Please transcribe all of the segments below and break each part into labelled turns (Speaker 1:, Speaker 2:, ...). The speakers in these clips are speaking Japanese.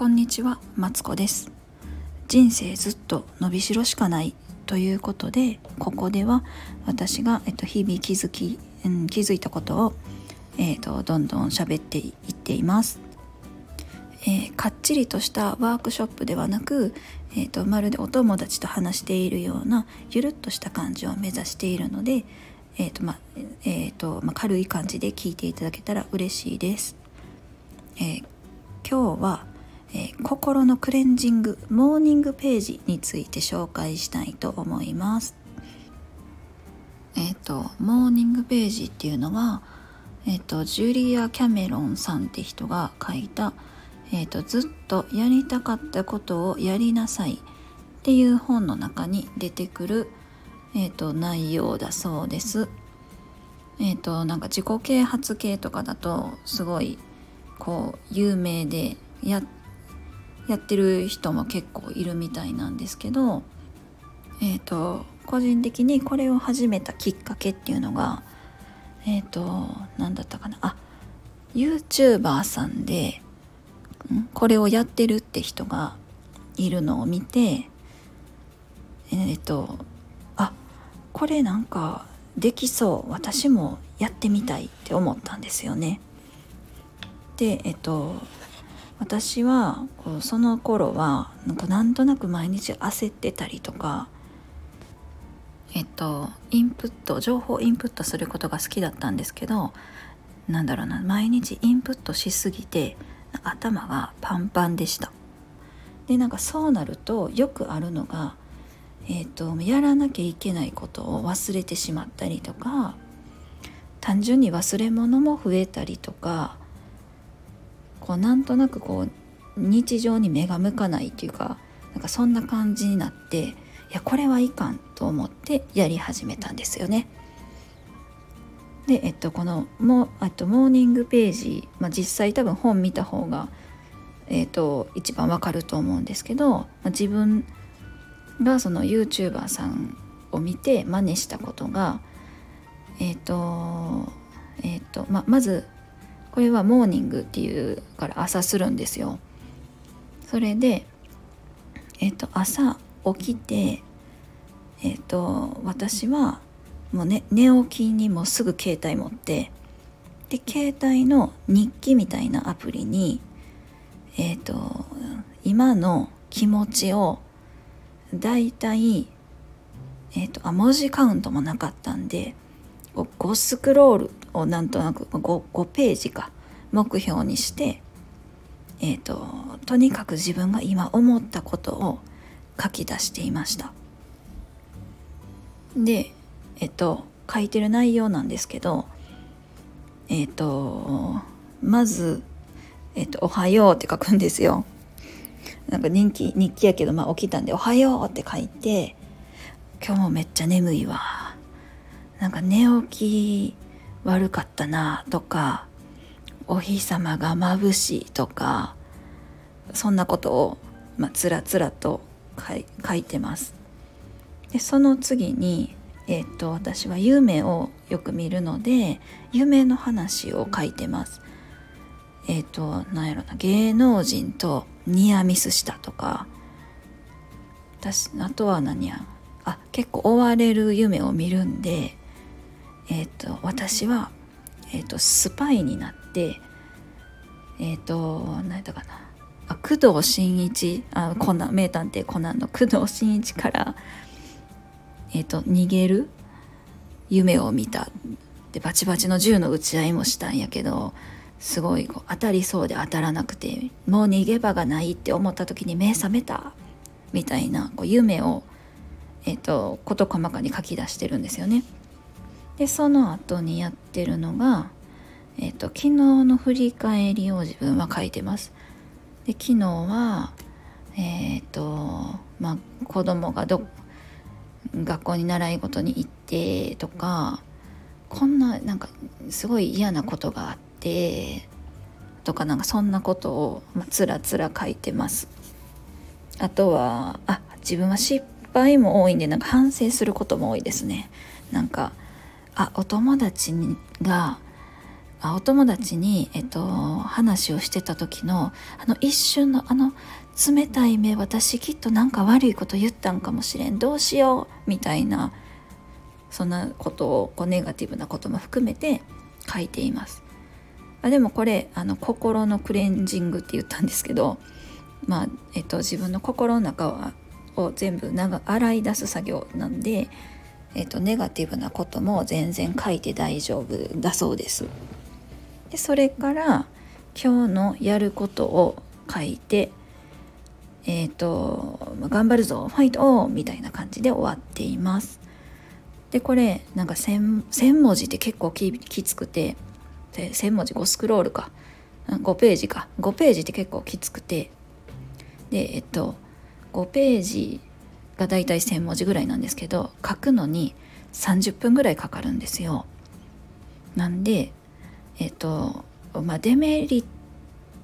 Speaker 1: こんにちは、マツコです人生ずっと伸びしろしかないということでここでは私が、えっと、日々気づき、うん、気づいたことを、えっと、どんどん喋っていっています、えー、かっちりとしたワークショップではなく、えーと、まるでお友達と話しているようなゆるっとした感じを目指しているので、えーとまえーとま軽い感じで聞いていただけたら嬉しいです。えー、今日は、えー、心のクレンジングモーニングページについて紹介したいと思います。えっ、ー、とモーニングページっていうのは、えーと、ジュリア・キャメロンさんって人が書いた、えーと「ずっとやりたかったことをやりなさい」っていう本の中に出てくる、えーと、内容だそうです。えっ、ー、となんか自己啓発系とかだとすごいこう有名でややってる人も結構いるみたいなんですけどえっ、ー、と個人的にこれを始めたきっかけっていうのがえっ、ー、と何だったかなあ YouTuber さんでこれをやってるって人がいるのを見てえっ、ー、とあこれなんかできそう私もやってみたいって思ったんですよね。でえっと私はその頃はなんかなんとなく毎日焦ってたりとかえっとインプット情報インプットすることが好きだったんですけどなんだろうな毎日インプットしすぎて頭がパンパンでした。でなんかそうなるとよくあるのがえっとやらなきゃいけないことを忘れてしまったりとか単純に忘れ物も増えたりとかこうなんとなくこう日常に目が向かないっていうかなんかそんな感じになっていやこれはいかんと思ってやり始めたんですよね。で、えっと、このもあとモーニングページ、まあ、実際多分本見た方が、えっと、一番わかると思うんですけど、まあ、自分がその YouTuber さんを見て真似したことがえっ、とえっ、とまあまずこれはモーニングっていうから朝するんですよ。それで、えっ、と朝起きて、えっ、と私はもう、ね、寝起きにもすぐ携帯持ってで携帯の日記みたいなアプリにえっ、と今の気持ちをだいたいえっ、とあ文字カウントもなかったんで5スクロールをなんとなく 5, 5ページか目標にして、えーと、とにかく自分が今思ったことを書き出していました。でえっ、と書いてる内容なんですけどえっ、とまず、えっ、と「おはよう」って書くんですよ。なんか人気日記やけど、まあ、起きたんで「おはよう」って書いて「今日もめっちゃ眠いわ」なんか寝起き悪かったなとかお日様が眩しいとかそんなことを、まあ、つらつらと書いてます。でその次に、えー、っと私は夢をよく見るので夢の話を書いてます。えっ、と何やろな芸能人とニアミスしたとか私あとは何やあ結構追われる夢を見るんでえーと、私は、えーと、スパイになってえっ、ー、と何やったかなあ工藤新一あコナン名探偵コナンの工藤新一から、えーと、逃げる夢を見たでバチバチの銃の撃ち合いもしたんやけどすごいこう当たりそうで当たらなくてもう逃げ場がないって思った時に目覚めたみたいなこう夢を、えーと事細かに書き出してるんですよね。でその後にやってるのが、えーと、昨日の振り返りを自分は書いてます。で昨日はえっ、ー、とまあ子供がど学校に習い事に行ってとかこんななんかすごい嫌なことがあってとかなんかそんなことを、まあ、つらつら書いてます。あとはあ自分は失敗も多いんでなんか反省することも多いですね。なんかあお友達があお友達に、えっと、話をしてた時のあの一瞬のあの冷たい目私きっとなんか悪いこと言ったんかもしれん。どうしようみたいなそんなことをこうネガティブなことも含めて書いています。あでもこれあの心のクレンジングって言ったんですけどまあえっと自分の心の中はを全部長洗い出す作業なんで、えっと、ネガティブなことも全然書いて大丈夫だそうです。でそれから今日のやることを書いてえっ、ー、と頑張るぞファイトみたいな感じで終わっています。でこれなんか 1000, 1000文字って結構ききつくてで1000文字5スクロールか。5ページか。5ページって結構きつくて。でえっと5ページがだいたい1000文字ぐらいなんですけど書くのに30分ぐらいかかるんですよなんでえっとまあデメリッ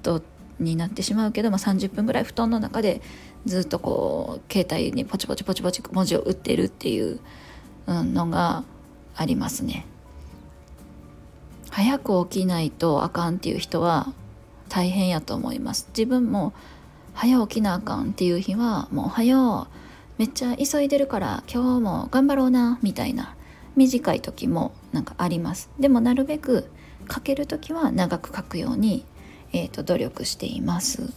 Speaker 1: トになってしまうけど、まあ、30分ぐらい布団の中でずっとこう携帯にポチポチポチポチ文字を打ってるっていうのがありますね。早く起きないとあかんっていう人は大変やと思います。自分も早起きなあかんっていう日はもう早うめっちゃ急いでるから今日も頑張ろうなみたいな短い時もなんかあります。でもなるべく書ける時は長く書くようにえーと、努力しています。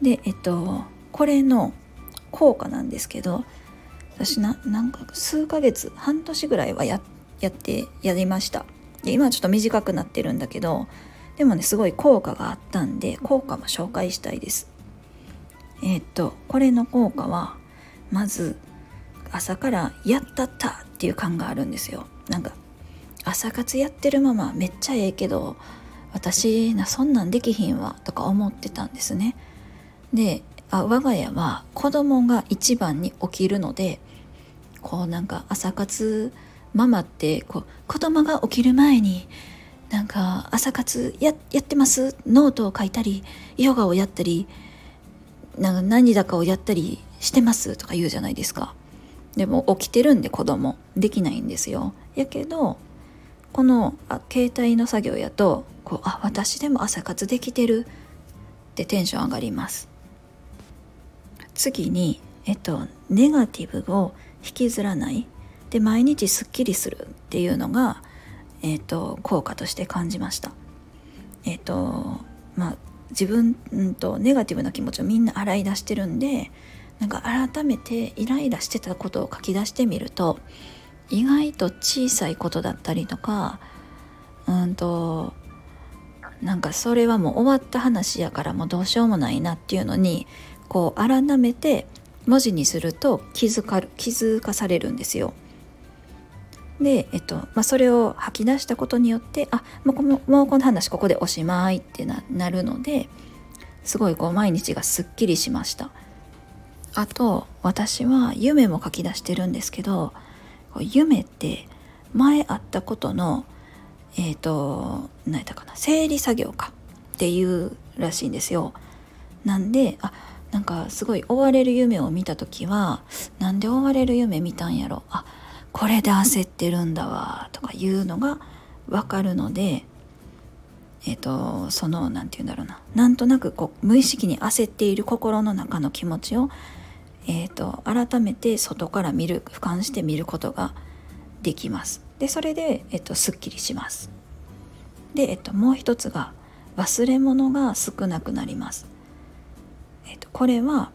Speaker 1: でえっとこれの効果なんですけど私ななんか数ヶ月半年ぐらいはややってやりましたで今はちょっと短くなってるんだけどでもねすごい効果があったんで効果も紹介したいですえっとこれの効果はまず朝から「やったった!」っていう感があるんですよなんか朝活やってるままめっちゃええけど私なそんなんできひんわとか思ってたんですねであ我が家は子供が一番に起きるのでこうなんか朝活ママってこう子供が起きる前になんか朝活ややってます？ノートを書いたりヨガをやったりな何だかをやったりしてますとか言うじゃないですか。でも起きてるんで子供。できないんですよ。やけどこのあ携帯の作業やとこうあ私でも朝活できてる。ってテンション上がります。次にえっとネガティブを引きずらない。で毎日すっきりするっていうのがえっと効果として感じました。えっとまあ自分とネガティブな気持ちをみんな洗い出してるんでなんか改めてイライラしてたことを書き出してみると意外と小さいことだったりとかうんとなんかそれはもう終わった話やからもうどうしようもないなっていうのにこう改めて文字にすると気づか気づかされるんですよ。で、えっとまあ、それを吐き出したことによってあもうもうこの話ここでおしまいってななるのですごいこう毎日がすっきりしました。あと私は夢も書き出してるんですけど夢って前あったことのえっ、ー、と何やったかな整理作業かっていうらしいんですよ。なんであなんかすごい追われる夢を見た時はなんで追われる夢見たんやろあこれで焦ってるんだわとかいうのが分かるのでえっ、ー、とその何て言うんだろうななんとなくこう無意識に焦っている心の中の気持ちを、えーと改めて外から見る俯瞰して見ることができます。でそれで、えっと、すっきりします。で、えっと、もう一つが忘れ物が少なくなります。えっと、これは、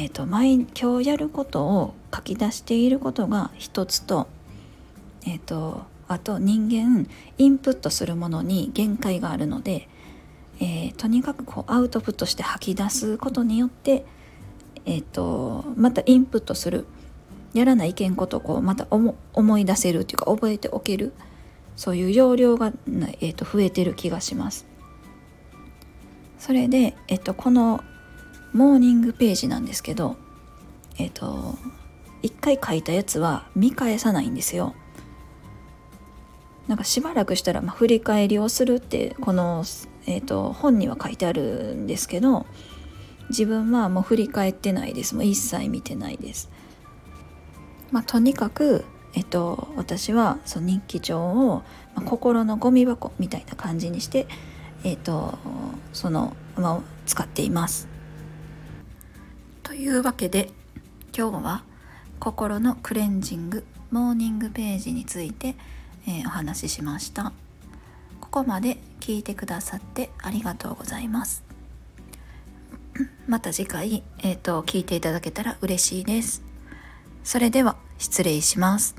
Speaker 1: えっと、毎今日やることを書き出していることが一つと、えっと、あと人間インプットするものに限界があるので、えー、とにかくこうアウトプットして吐き出すことによって、えーとまたインプットするやらないけんことをこうまた思い出せるっていうか覚えておけるそういう容量が、えー、と増えてる気がします。それで、えっと、このモーニングページなんですけど、えっと、一回書いたやつは見返さないんですよ。なんかしばらくしたら、まあ、振り返りをするってこの、えーと本には書いてあるんですけど自分はもう振り返ってないですもう一切見てないです。まあ、とにかくえっと、私はその日記帳を、まあ、心のゴミ箱みたいな感じにして、えっと、その、まあ、使っています。というわけで今日は心のクレンジングモーニングページについて、えー、お話ししました。ここまで聞いてくださってありがとうございます。また次回、えーと聞いていただけたら嬉しいです。それでは失礼します。